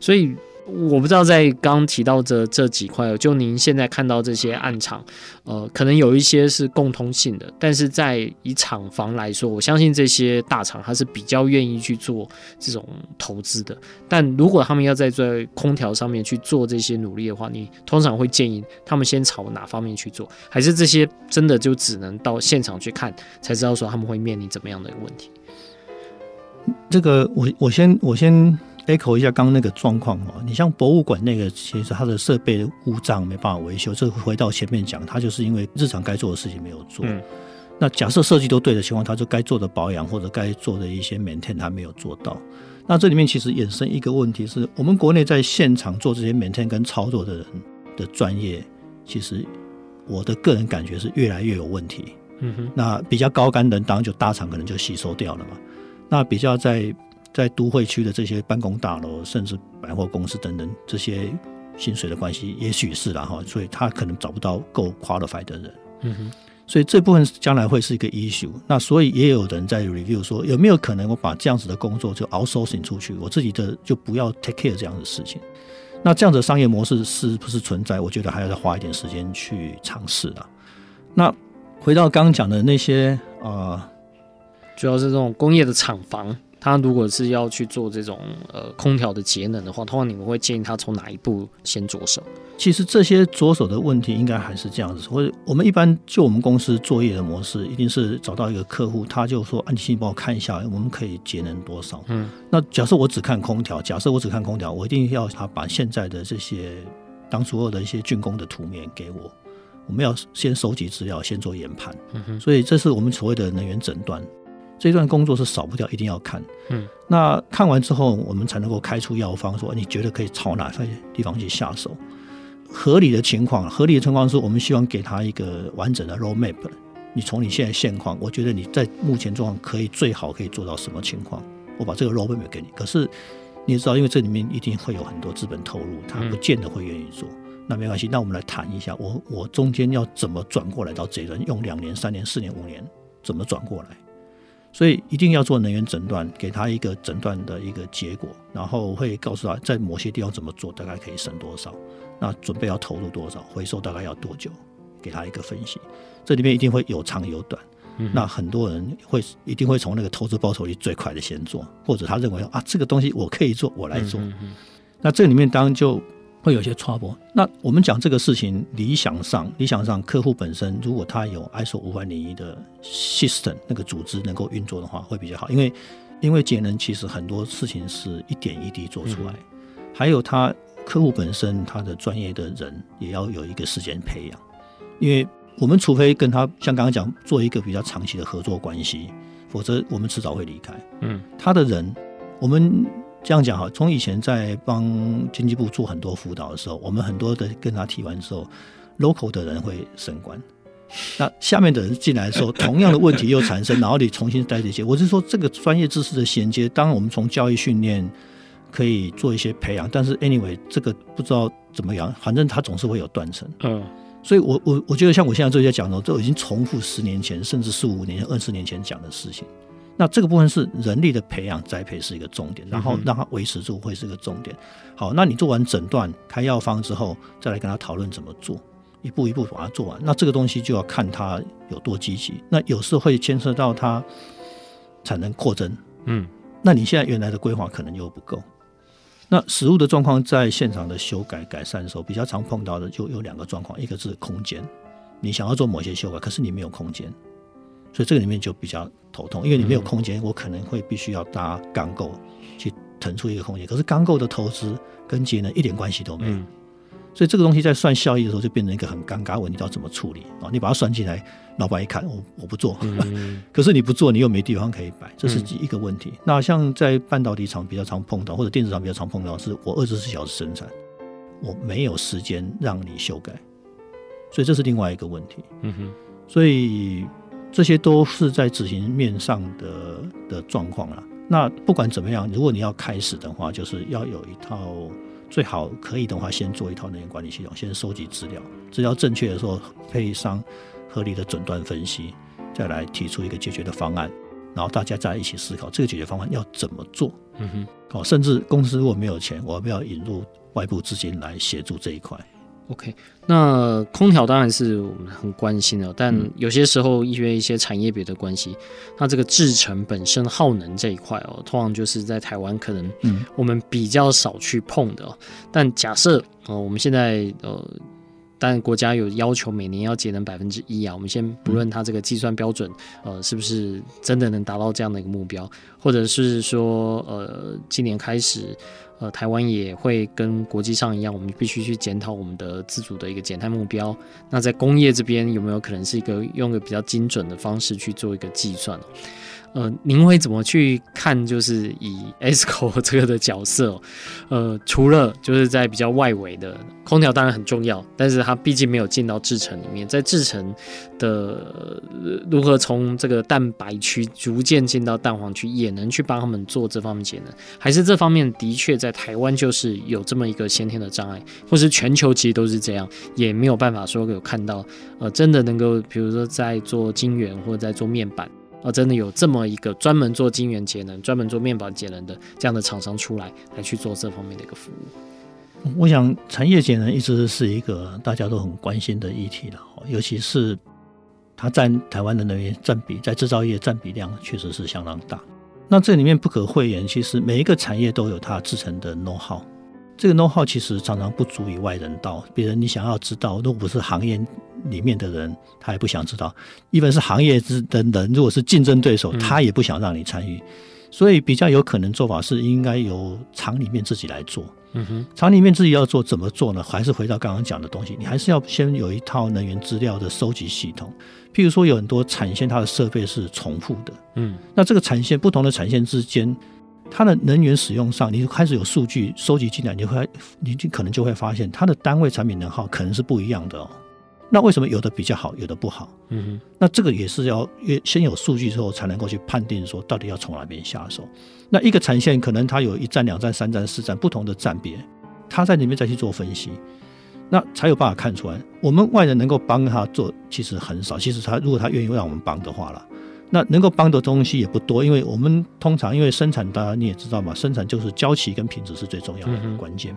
所以。我不知道在刚提到这这几块，就您现在看到这些暗场，呃，可能有一些是共通性的，但是在以厂房来说，我相信这些大厂它是比较愿意去做这种投资的。但如果他们要在在空调上面去做这些努力的话，你通常会建议他们先朝哪方面去做？还是这些真的就只能到现场去看才知道说他们会面临怎么样的一个问题？这个我我先我先。Echo 一下刚刚那个状况哦。你像博物馆那个，其实它的设备的故障没办法维修，这回到前面讲，它就是因为日常该做的事情没有做。嗯、那假设设计都对的情况，它就该做的保养或者该做的一些 maintain 它没有做到。那这里面其实衍生一个问题是，我们国内在现场做这些 maintain 跟操作的人的专业，其实我的个人感觉是越来越有问题。嗯哼，那比较高干的人当然就大厂可能就吸收掉了嘛。那比较在在都会区的这些办公大楼，甚至百货公司等等，这些薪水的关系，也许是啦哈，所以他可能找不到够 qualified 的人。嗯哼，所以这部分将来会是一个 issue。那所以也有人在 review 说，有没有可能我把这样子的工作就 outsourcing 出去，我自己的就不要 take care 这样的事情。那这样子的商业模式是不是存在？我觉得还要再花一点时间去尝试了。那回到刚刚讲的那些啊。呃主要是这种工业的厂房，他如果是要去做这种呃空调的节能的话，通常你们会建议他从哪一步先着手？其实这些着手的问题应该还是这样子。或者我们一般就我们公司作业的模式，一定是找到一个客户，他就说：“安琪，你帮我看一下，我们可以节能多少？”嗯，那假设我只看空调，假设我只看空调，我一定要他把现在的这些当初有的一些竣工的图面给我。我们要先收集资料，先做研判。嗯哼，所以这是我们所谓的能源诊断。这段工作是少不掉，一定要看。嗯，那看完之后，我们才能够开出药方，说你觉得可以朝哪些地方去下手。合理的情况，合理的情况是我们希望给他一个完整的 roadmap。你从你现在现况，我觉得你在目前状况可以最好可以做到什么情况？我把这个 roadmap 给你。可是你也知道，因为这里面一定会有很多资本投入，他不见得会愿意做。那没关系，那我们来谈一下，我我中间要怎么转过来到这一轮，用两年、三年、四年、五年，怎么转过来？所以一定要做能源诊断，给他一个诊断的一个结果，然后会告诉他在某些地方怎么做，大概可以省多少，那准备要投入多少，回收大概要多久，给他一个分析。这里面一定会有长有短，嗯、那很多人会一定会从那个投资报酬率最快的先做，或者他认为啊这个东西我可以做，我来做。那这里面当然就。会有些 trouble。那我们讲这个事情，理想上，理想上，客户本身如果他有 ISO 五万零一的 system 那个组织能够运作的话，会比较好。因为，因为节能其实很多事情是一点一滴做出来，嗯、还有他客户本身他的专业的人也要有一个时间培养。因为我们除非跟他像刚刚讲做一个比较长期的合作关系，否则我们迟早会离开。嗯，他的人我们。这样讲哈，从以前在帮经济部做很多辅导的时候，我们很多的跟他提完之后，local 的人会升官，那下面的人进来的时候，同样的问题又产生，然后你重新带这些。我是说，这个专业知识的衔接，当然我们从教育训练可以做一些培养，但是 anyway 这个不知道怎么样，反正它总是会有断层。嗯，所以我我我觉得像我现在这些讲的，都已经重复十年前，甚至四五年前、二十年前讲的事情。那这个部分是人力的培养栽培是一个重点，然后让他维持住会是一个重点。好，那你做完诊断开药方之后，再来跟他讨论怎么做，一步一步把它做完。那这个东西就要看他有多积极。那有时候会牵涉到他产能扩增，嗯，那你现在原来的规划可能又不够。那食物的状况在现场的修改改善的时候，比较常碰到的就有两个状况，一个是空间，你想要做某些修改，可是你没有空间。所以这个里面就比较头痛，因为你没有空间，我可能会必须要搭钢构去腾出一个空间。可是钢构的投资跟节能一点关系都没有，所以这个东西在算效益的时候就变成一个很尴尬问题，要怎么处理啊？你把它算进来，老板一看，我我不做，可是你不做，你又没地方可以摆，这是一个问题。那像在半导体厂比较常碰到，或者电子厂比较常碰到，是我二十四小时生产，我没有时间让你修改，所以这是另外一个问题。嗯哼，所以。这些都是在执行面上的的状况了。那不管怎么样，如果你要开始的话，就是要有一套最好可以的话，先做一套能源管理系统，先收集资料，资料正确的时候配上合理的诊断分析，再来提出一个解决的方案，然后大家再一起思考这个解决方案要怎么做。嗯哼，哦，甚至公司如果没有钱，我要不要引入外部资金来协助这一块？OK，那空调当然是我们很关心的，但有些时候因为一些产业别的关系，那这个制成本身耗能这一块哦，通常就是在台湾可能我们比较少去碰的。但假设呃我们现在呃但国家有要求每年要节能百分之一啊。我们先不论它这个计算标准，呃，是不是真的能达到这样的一个目标，或者是说，呃，今年开始，呃，台湾也会跟国际上一样，我们必须去检讨我们的自主的一个减碳目标。那在工业这边有没有可能是一个用个比较精准的方式去做一个计算？呃，您会怎么去看？就是以 ESCO 这个的角色，呃，除了就是在比较外围的空调当然很重要，但是它毕竟没有进到制程里面，在制程的如何从这个蛋白区逐渐进到蛋黄区，也能去帮他们做这方面节能，还是这方面的确在台湾就是有这么一个先天的障碍，或是全球其实都是这样，也没有办法说有看到，呃，真的能够比如说在做晶圆或者在做面板。啊，真的有这么一个专门做晶圆节能、专门做面板节能的这样的厂商出来，来去做这方面的一个服务。我想，产业节能一直是一个大家都很关心的议题了，尤其是它占台湾的能源占比，在制造业占比量确实是相当大。那这里面不可讳言，其实每一个产业都有它制程的 know how。这个 know how 其实常常不足以外人道，别人你想要知道，如果不是行业里面的人，他也不想知道；一般是行业之的人，如果是竞争对手，他也不想让你参与。所以比较有可能做法是，应该由厂里面自己来做。嗯哼，厂里面自己要做怎么做呢？还是回到刚刚讲的东西，你还是要先有一套能源资料的收集系统。譬如说，有很多产线，它的设备是重复的。嗯，那这个产线不同的产线之间。它的能源使用上，你就开始有数据收集进来，你会，你就可能就会发现，它的单位产品能耗可能是不一样的哦。那为什么有的比较好，有的不好？嗯哼，那这个也是要先有数据之后，才能够去判定说，到底要从哪边下手。那一个产线可能它有一站、两站、三站、四站不同的站别，它在里面再去做分析，那才有办法看出来。我们外人能够帮他做，其实很少。其实他如果他愿意让我们帮的话了。那能够帮的东西也不多，因为我们通常因为生产，大家你也知道嘛，生产就是交期跟品质是最重要的关键，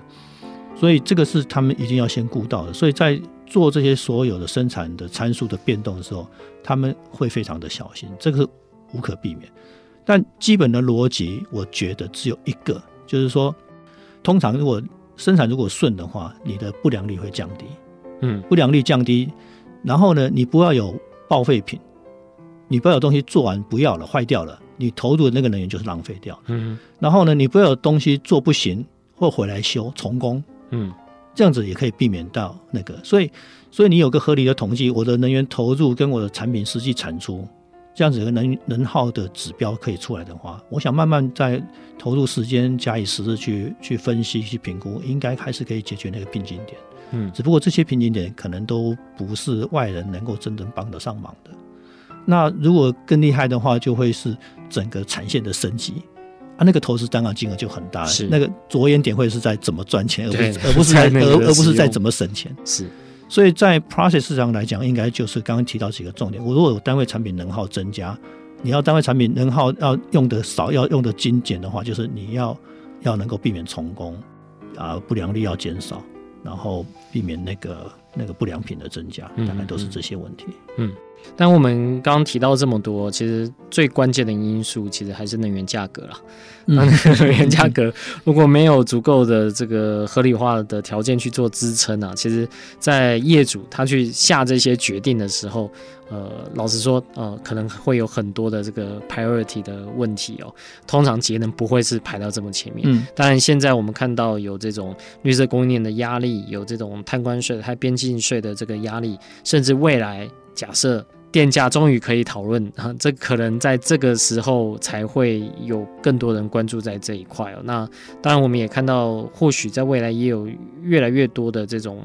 所以这个是他们一定要先顾到的。所以在做这些所有的生产的参数的变动的时候，他们会非常的小心，这个是无可避免。但基本的逻辑，我觉得只有一个，就是说，通常如果生产如果顺的话，你的不良率会降低，嗯，不良率降低，然后呢，你不要有报废品。你不要有东西做完不要了，坏掉了，你投入的那个能源就是浪费掉。嗯，然后呢，你不要有东西做不行或回来修重工，嗯，这样子也可以避免到那个。所以，所以你有个合理的统计，我的能源投入跟我的产品实际产出，这样子的能能耗的指标可以出来的话，我想慢慢在投入时间加以实质去去分析去评估，应该还是可以解决那个瓶颈点。嗯，只不过这些瓶颈点可能都不是外人能够真正帮得上忙的。那如果更厉害的话，就会是整个产线的升级啊，那个投资当然金额就很大。是那个着眼点会是在怎么赚钱，而不是而不是在而而不是在怎么省钱。是，所以在 process 市场来讲，应该就是刚刚提到几个重点。我如果有单位产品能耗增加，你要单位产品能耗要用的少，要用的精简的话，就是你要要能够避免重工啊，不良率要减少，然后避免那个那个不良品的增加，大概都是这些问题。嗯。嗯但我们刚刚提到这么多，其实最关键的因素其实还是能源价格啦。那能源价格如果没有足够的这个合理化的条件去做支撑啊，其实，在业主他去下这些决定的时候，呃，老实说，呃，可能会有很多的这个 priority 的问题哦。通常节能不会是排到这么前面。嗯。当然，现在我们看到有这种绿色供应链的压力，有这种碳关税、还边境税的这个压力，甚至未来。假设电价终于可以讨论啊，这可能在这个时候才会有更多人关注在这一块哦。那当然，我们也看到，或许在未来也有越来越多的这种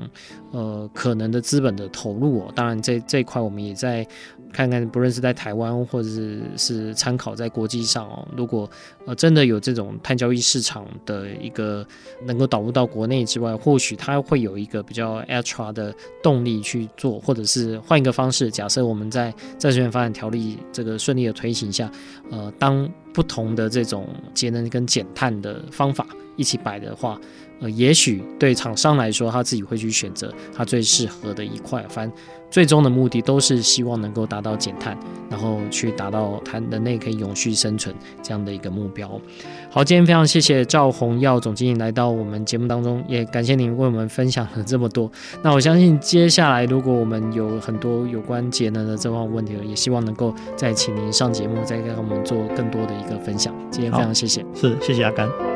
呃可能的资本的投入哦。当然这，这一块我们也在。看看，不论是在台湾，或者是是参考在国际上哦，如果呃真的有这种碳交易市场的一个能够导入到国内之外，或许它会有一个比较 extra 的动力去做，或者是换一个方式，假设我们在再生能源发展条例这个顺利的推行下，呃，当不同的这种节能跟减碳的方法一起摆的话，呃，也许对厂商来说，他自己会去选择他最适合的一块。反正最终的目的都是希望能够达到减碳，然后去达到它人类可以永续生存这样的一个目标。好，今天非常谢谢赵红耀总经理来到我们节目当中，也感谢您为我们分享了这么多。那我相信接下来如果我们有很多有关节能的这方面问题，也希望能够再请您上节目，再跟我们做更多的一个分享。今天非常谢谢，是谢谢阿甘。